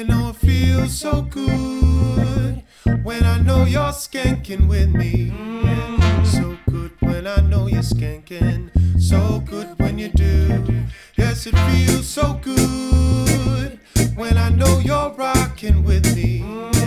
You know it feels so good when I know you're skanking with me. So good when I know you're skanking. So good when you do. Yes, it feels so good when I know you're rocking with me.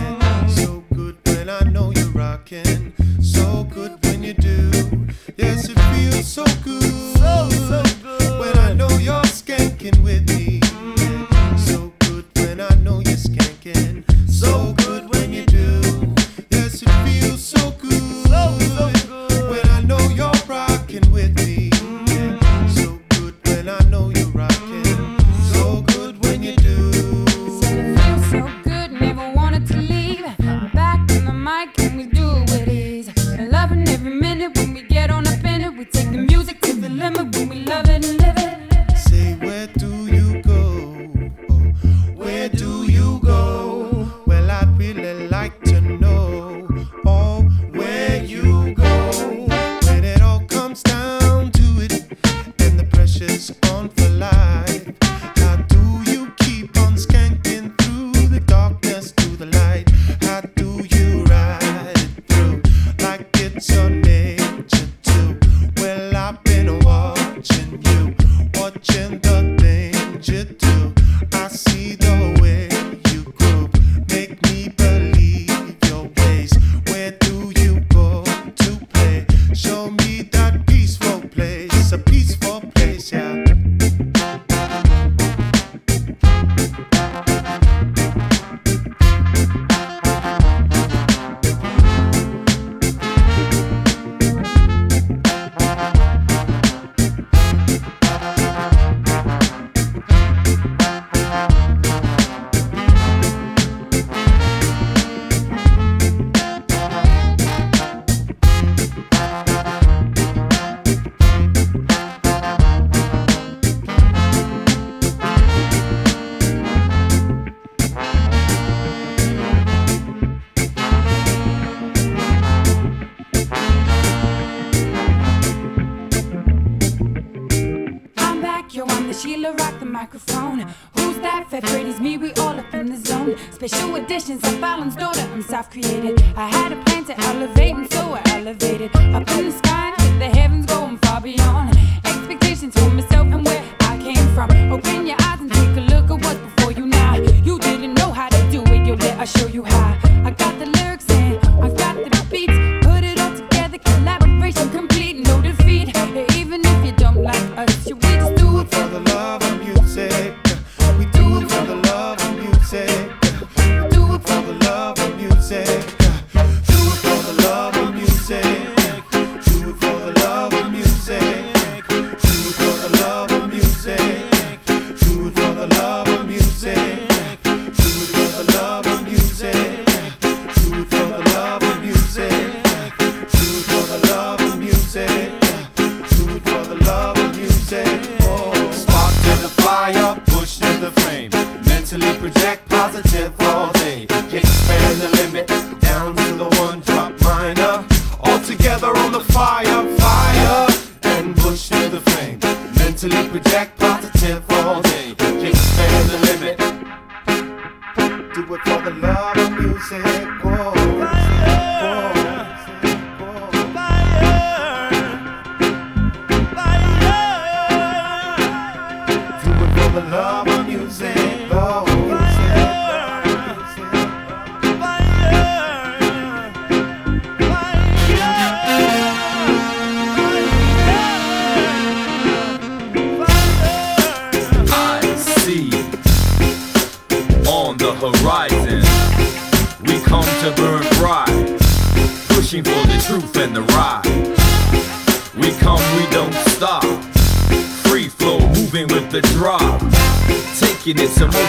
Sheila rocked the microphone. Who's that? Fat Freddy's me, we all up in the zone. Special editions of Fallon's daughter, I'm self created. I had a plan to elevate, and so I elevated. Up in the sky, the heavens going far beyond. Expectations for myself and where I came from. Open your eyes and take a look at what's before you now. You didn't know how to do it, yo, let I show you how. I got the lyrics in. I've got the Fire.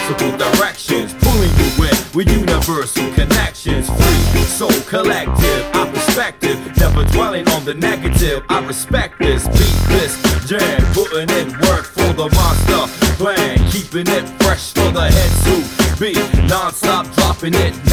multiple directions, pulling you in with universal connections. Free, soul collective, I perspective, never dwelling on the negative. I respect this, beat this jam, putting in work for the monster plan, keeping it fresh for the heads to be non-stop dropping it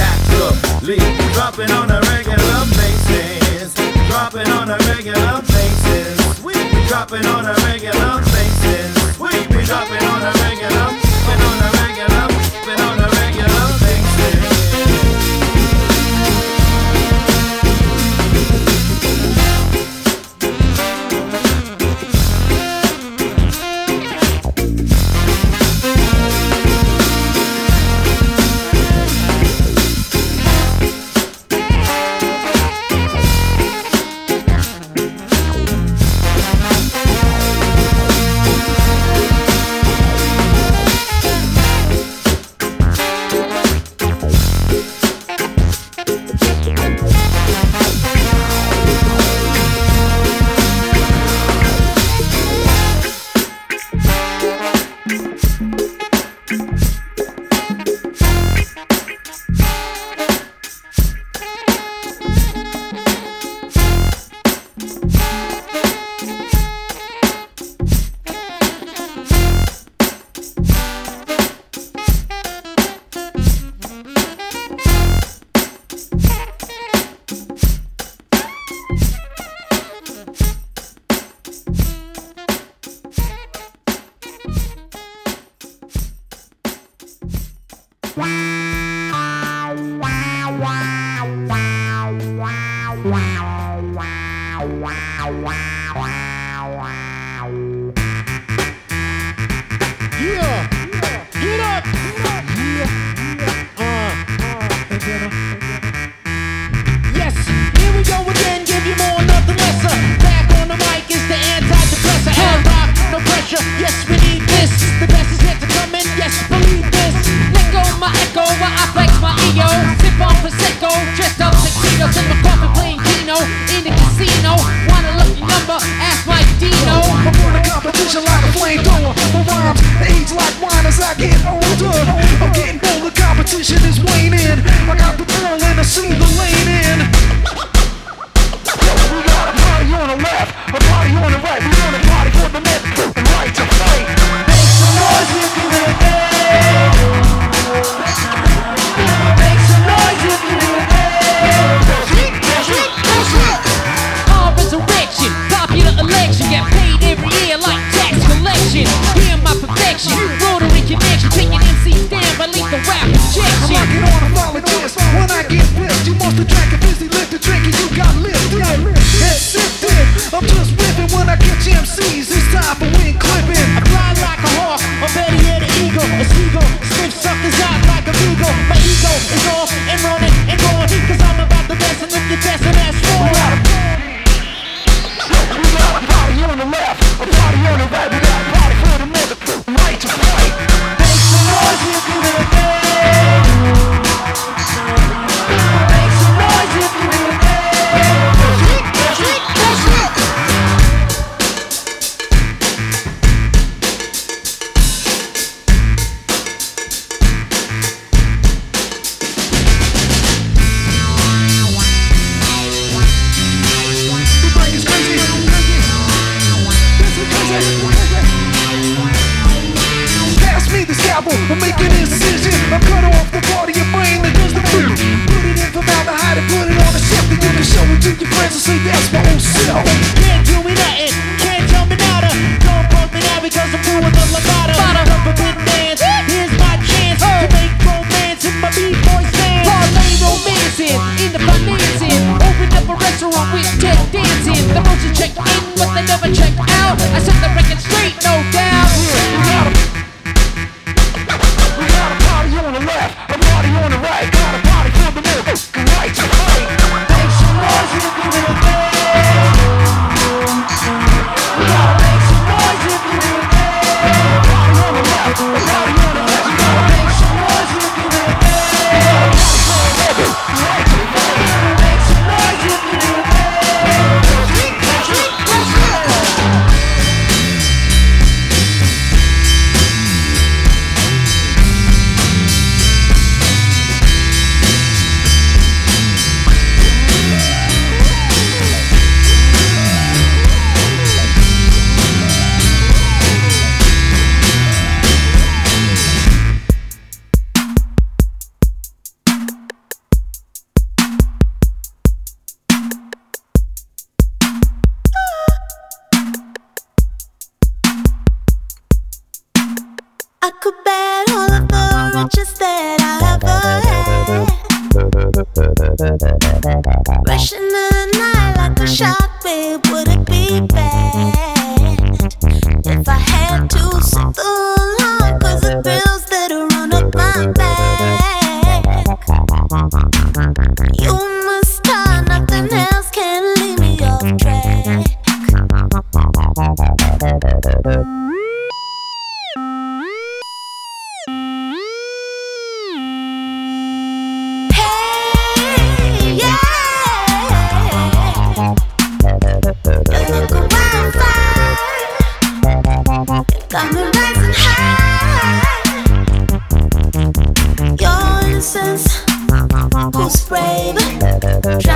Try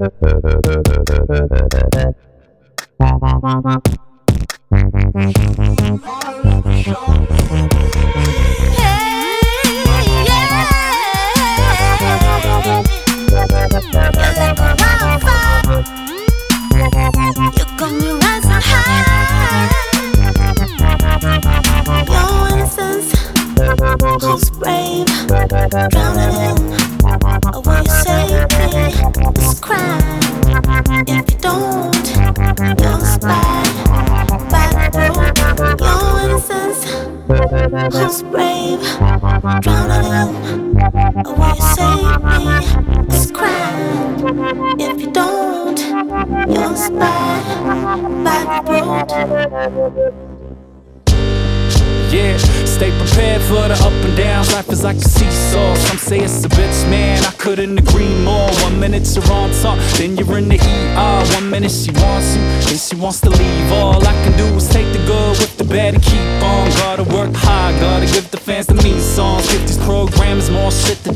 Who's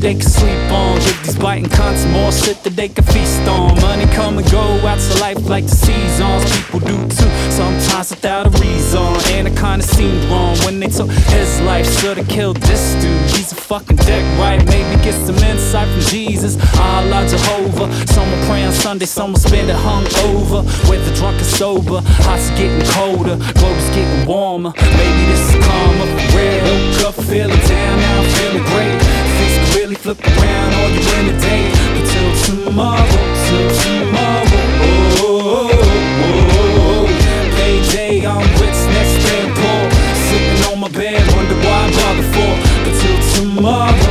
they can sleep on. Give these biting cunts more shit that they can feast on. Money come and go out to life like the seasons. People do too, sometimes without a reason. And it kinda seemed wrong when they took his life. Should've killed this dude. He's a fucking dick, right? Maybe get some insight from Jesus. Allah Jehovah. Someone pray on Sunday, someone spend it hungover. Whether drunk or sober, are getting colder, globe's getting warmer. Maybe this is karma real. Woke up feeling down, now I'm feeling great. Really flip around, all you in a day. But till tomorrow, till tomorrow. Oh, I'm on my bed, wonder why I bother for. Tomorrow,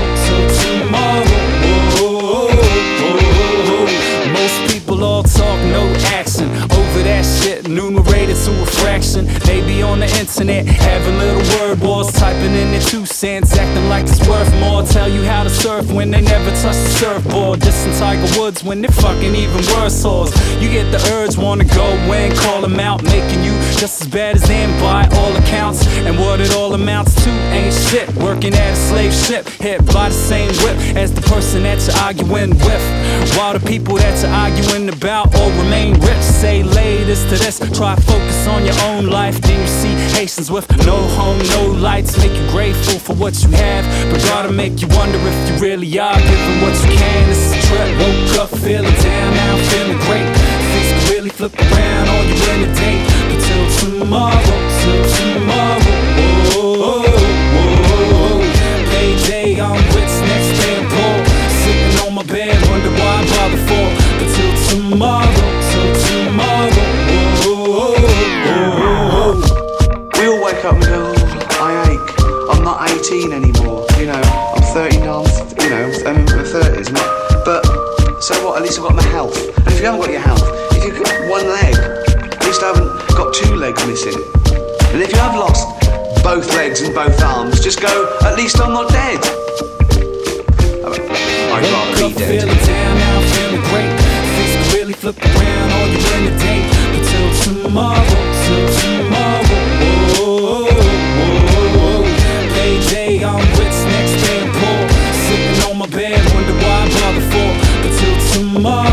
a fraction. They be on the internet, having little word wars, typing in their two cents, acting like it's worth more. Tell you how to surf when they never touch the surfboard. Dissing Tiger Woods when they're fucking even worse hoes. You get the urge, wanna go in, call them out, making you just as bad as them by all accounts. And what it all amounts to ain't shit. Working at a slave ship, hit by the same whip as the person that you're arguing with. While the people that you're arguing about all remain rich, say latest to this. Try focus on your own life, then you see Haitians with no home, no lights. Make you grateful for what you have, but gotta make you wonder if you really are giving what you can. This is a trip. Woke up feeling down, now I'm feeling great. Things can really flip around on you in a day. But till tomorrow, till tomorrow. Oh, oh, oh, oh. Payday, I'm rich, next day I'm. Sitting on my bed, wonder why I bother for. But till tomorrow. 18 anymore. You know, I'm 30 now. You know, I'm in my 30s. and But so what? At least I've got my health. And if you haven't got your health, if you've got one leg, at least I haven't got two legs missing. And if you have lost both legs and both arms, just go. At least I'm not dead. Oh I'd rather be dead. feeling great. Things really flip around on you in day. But till tomorrow, till tomorrow. Tomorrow,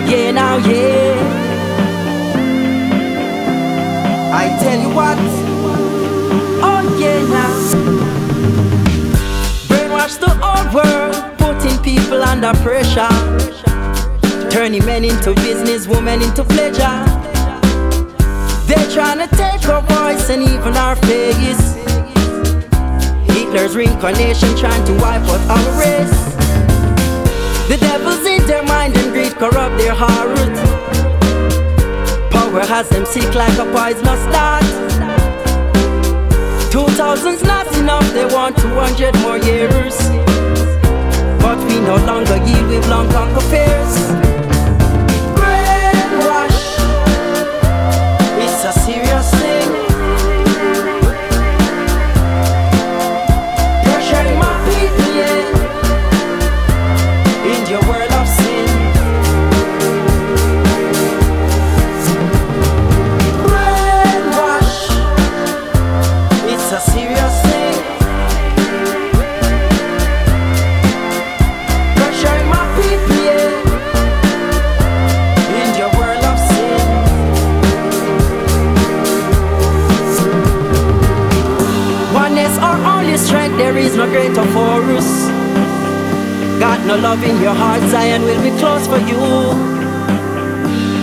now, yeah. I tell you what, oh yeah now. Brainwash the whole world, putting people under pressure. Turning men into business, women into pleasure. They're trying to take our voice and even our face. Hitler's reincarnation trying to wipe out our race. The devil's in their mind and greed corrupt their heart. Power has them sick like a poisonous dart. Two thousand's not enough, they want two hundred more years. But we no longer yield with long conquer fears. No love in your heart, Zion will be close for you.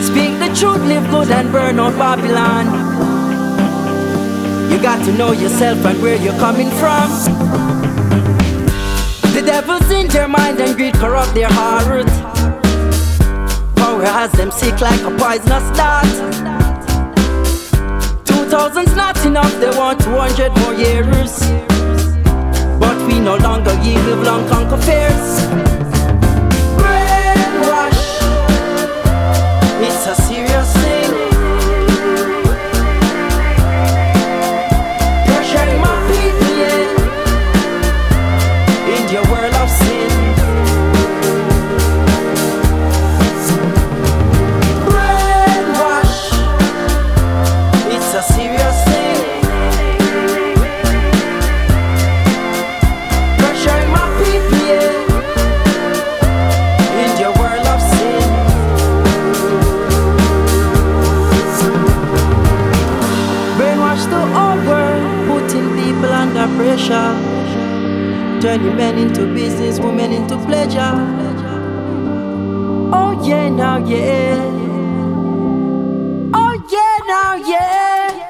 Speak the truth, live good and burn out Babylon. You got to know yourself and where you're coming from. The devil's in their mind and greed corrupt their heart. Power has them sick like a poisonous dart. Two thousand's not enough, they want two hundred more years. But we no longer yield with long conquer fears. A Turning men into business, women into pleasure. Oh yeah, now yeah. Oh yeah, now yeah.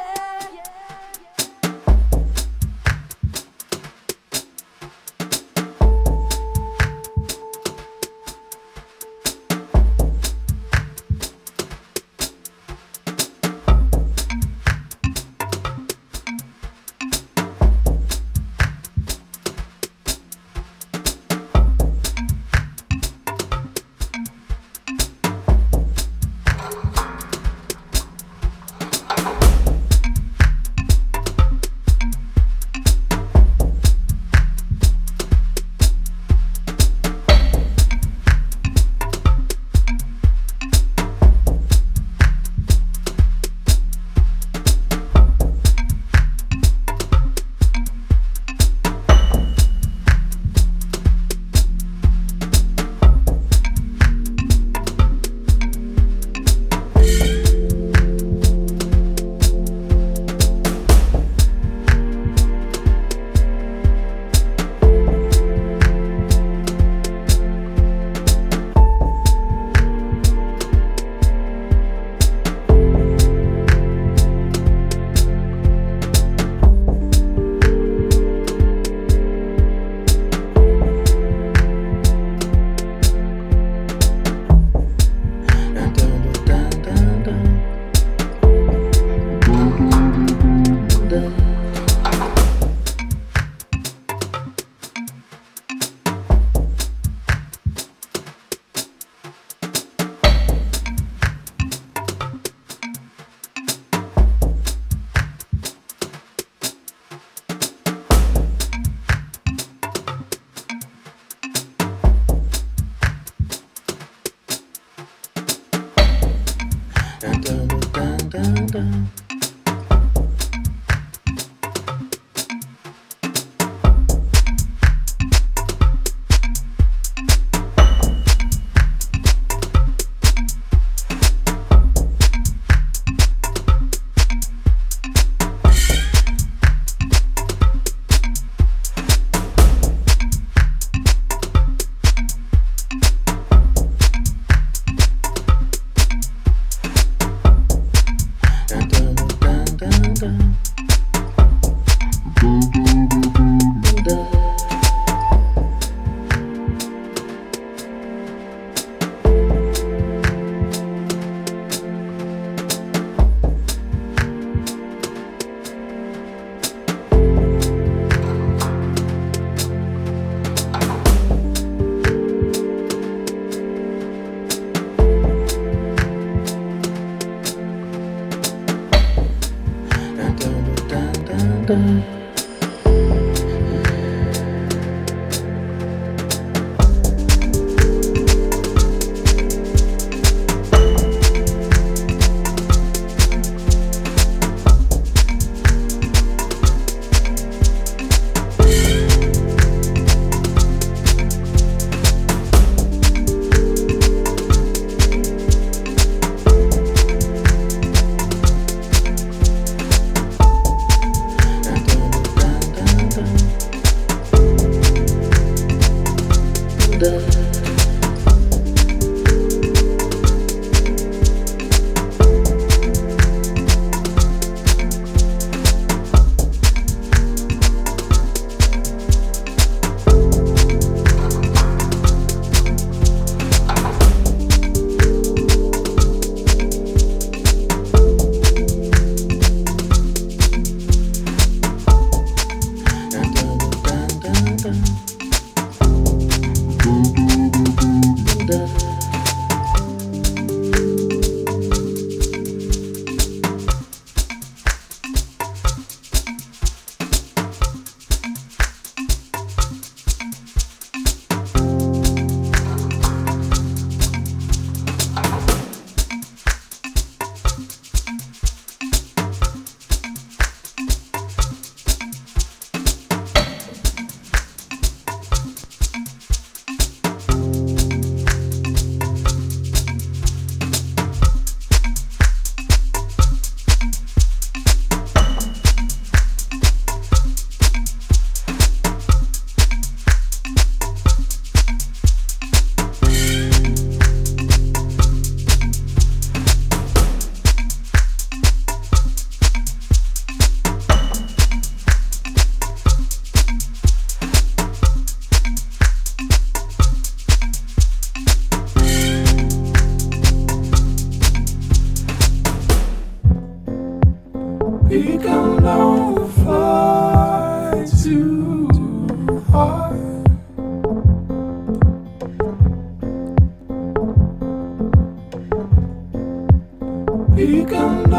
He can't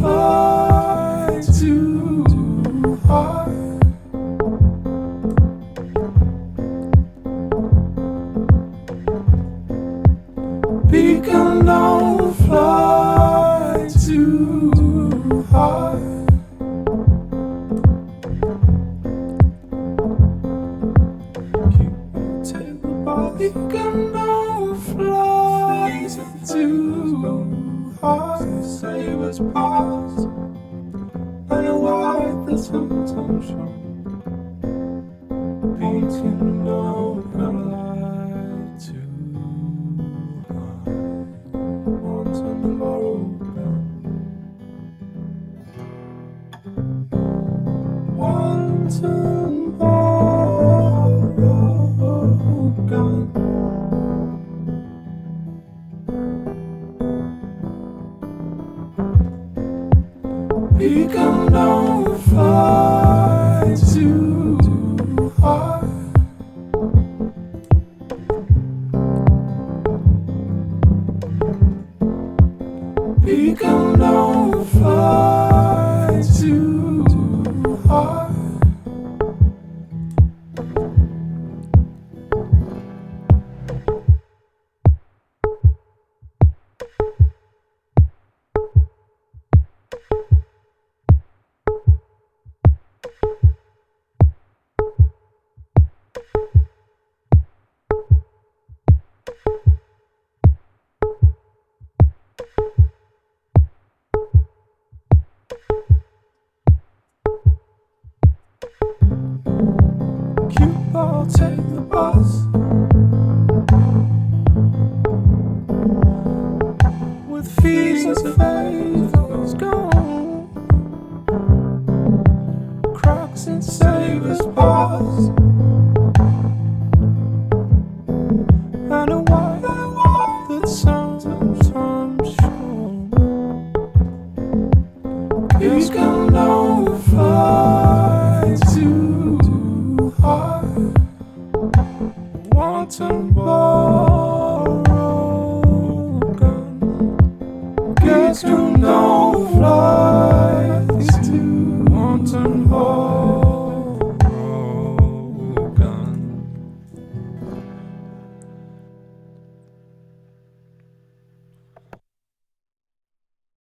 fly too high. you, all take the bus.